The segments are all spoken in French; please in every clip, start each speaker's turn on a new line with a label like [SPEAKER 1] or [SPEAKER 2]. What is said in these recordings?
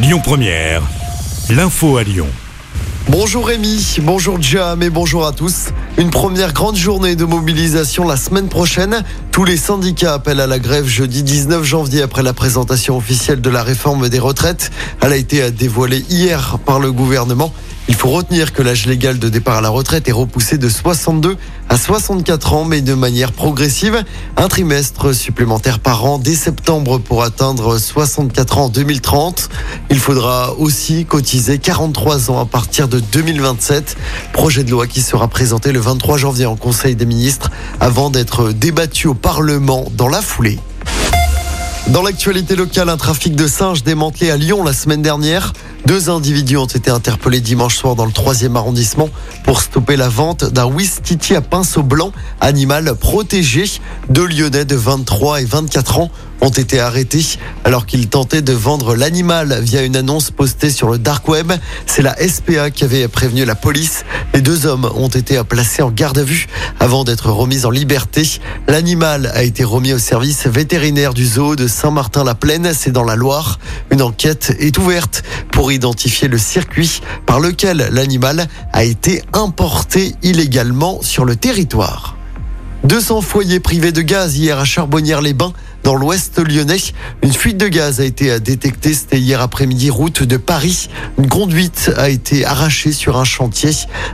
[SPEAKER 1] Lyon Première, l'info à Lyon.
[SPEAKER 2] Bonjour Rémi, bonjour Jam et bonjour à tous. Une première grande journée de mobilisation la semaine prochaine. Tous les syndicats appellent à la grève jeudi 19 janvier après la présentation officielle de la réforme des retraites. Elle a été dévoilée hier par le gouvernement. Il faut retenir que l'âge légal de départ à la retraite est repoussé de 62 à 64 ans, mais de manière progressive. Un trimestre supplémentaire par an dès septembre pour atteindre 64 ans en 2030. Il faudra aussi cotiser 43 ans à partir de 2027. Projet de loi qui sera présenté le 23 janvier en Conseil des ministres avant d'être débattu au Parlement dans la foulée. Dans l'actualité locale, un trafic de singes démantelé à Lyon la semaine dernière. Deux individus ont été interpellés dimanche soir dans le 3e arrondissement pour stopper la vente d'un Wistiti à pinceau blanc, animal protégé. Deux Lyonnais de 23 et 24 ans ont été arrêtés alors qu'ils tentaient de vendre l'animal via une annonce postée sur le dark web. C'est la SPA qui avait prévenu la police. Les deux hommes ont été placés en garde à vue avant d'être remis en liberté. L'animal a été remis au service vétérinaire du zoo de Saint-Martin-la-Plaine, c'est dans la Loire. Une enquête est ouverte pour identifier le circuit par lequel l'animal a été importé illégalement sur le territoire. 200 foyers privés de gaz hier à Charbonnières-les-Bains dans l'ouest lyonnais. Une fuite de gaz a été détectée, c'était hier après-midi, route de Paris. Une conduite a été arrachée sur un chantier.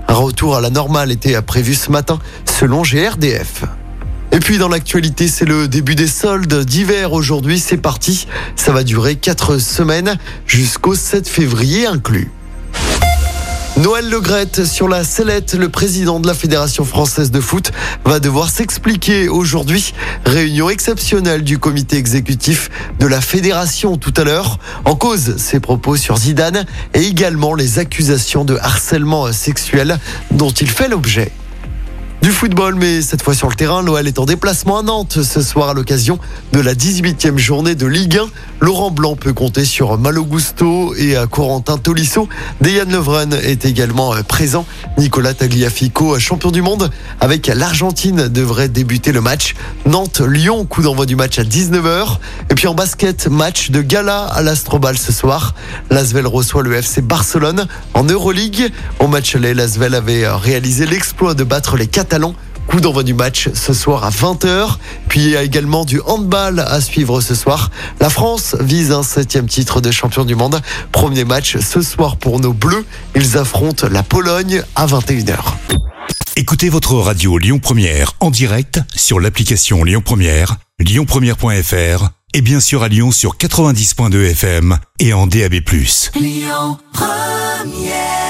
[SPEAKER 2] Un retour à la normale était prévu ce matin, selon GRDF. Et puis dans l'actualité, c'est le début des soldes d'hiver aujourd'hui. C'est parti. Ça va durer quatre semaines jusqu'au 7 février inclus. Noël Legrette sur la sellette, le président de la Fédération française de foot va devoir s'expliquer aujourd'hui. Réunion exceptionnelle du comité exécutif de la fédération tout à l'heure. En cause, ses propos sur Zidane et également les accusations de harcèlement sexuel dont il fait l'objet. Du football, mais cette fois sur le terrain, Noël est en déplacement à Nantes ce soir à l'occasion de la 18e journée de Ligue 1. Laurent Blanc peut compter sur Malo Gusto et Corentin Tolisso. Dejan Levren est également présent. Nicolas Tagliafico, champion du monde, avec l'Argentine, devrait débuter le match. Nantes-Lyon, coup d'envoi du match à 19h. Et puis en basket, match de gala à l'Astrobal ce soir. L'Asvel reçoit le FC Barcelone en Euroleague. Au match aller, l'Asvel avait réalisé l'exploit de battre les Catalans Coup d'envoi du match ce soir à 20h. Puis il y a également du handball à suivre ce soir. La France vise un septième titre de champion du monde. Premier match ce soir pour nos Bleus. Ils affrontent la Pologne à 21h.
[SPEAKER 1] Écoutez votre radio Lyon Première en direct sur l'application Lyon Première, lyonpremière.fr et bien sûr à Lyon sur 90.2 FM et en DAB+. Lyon Première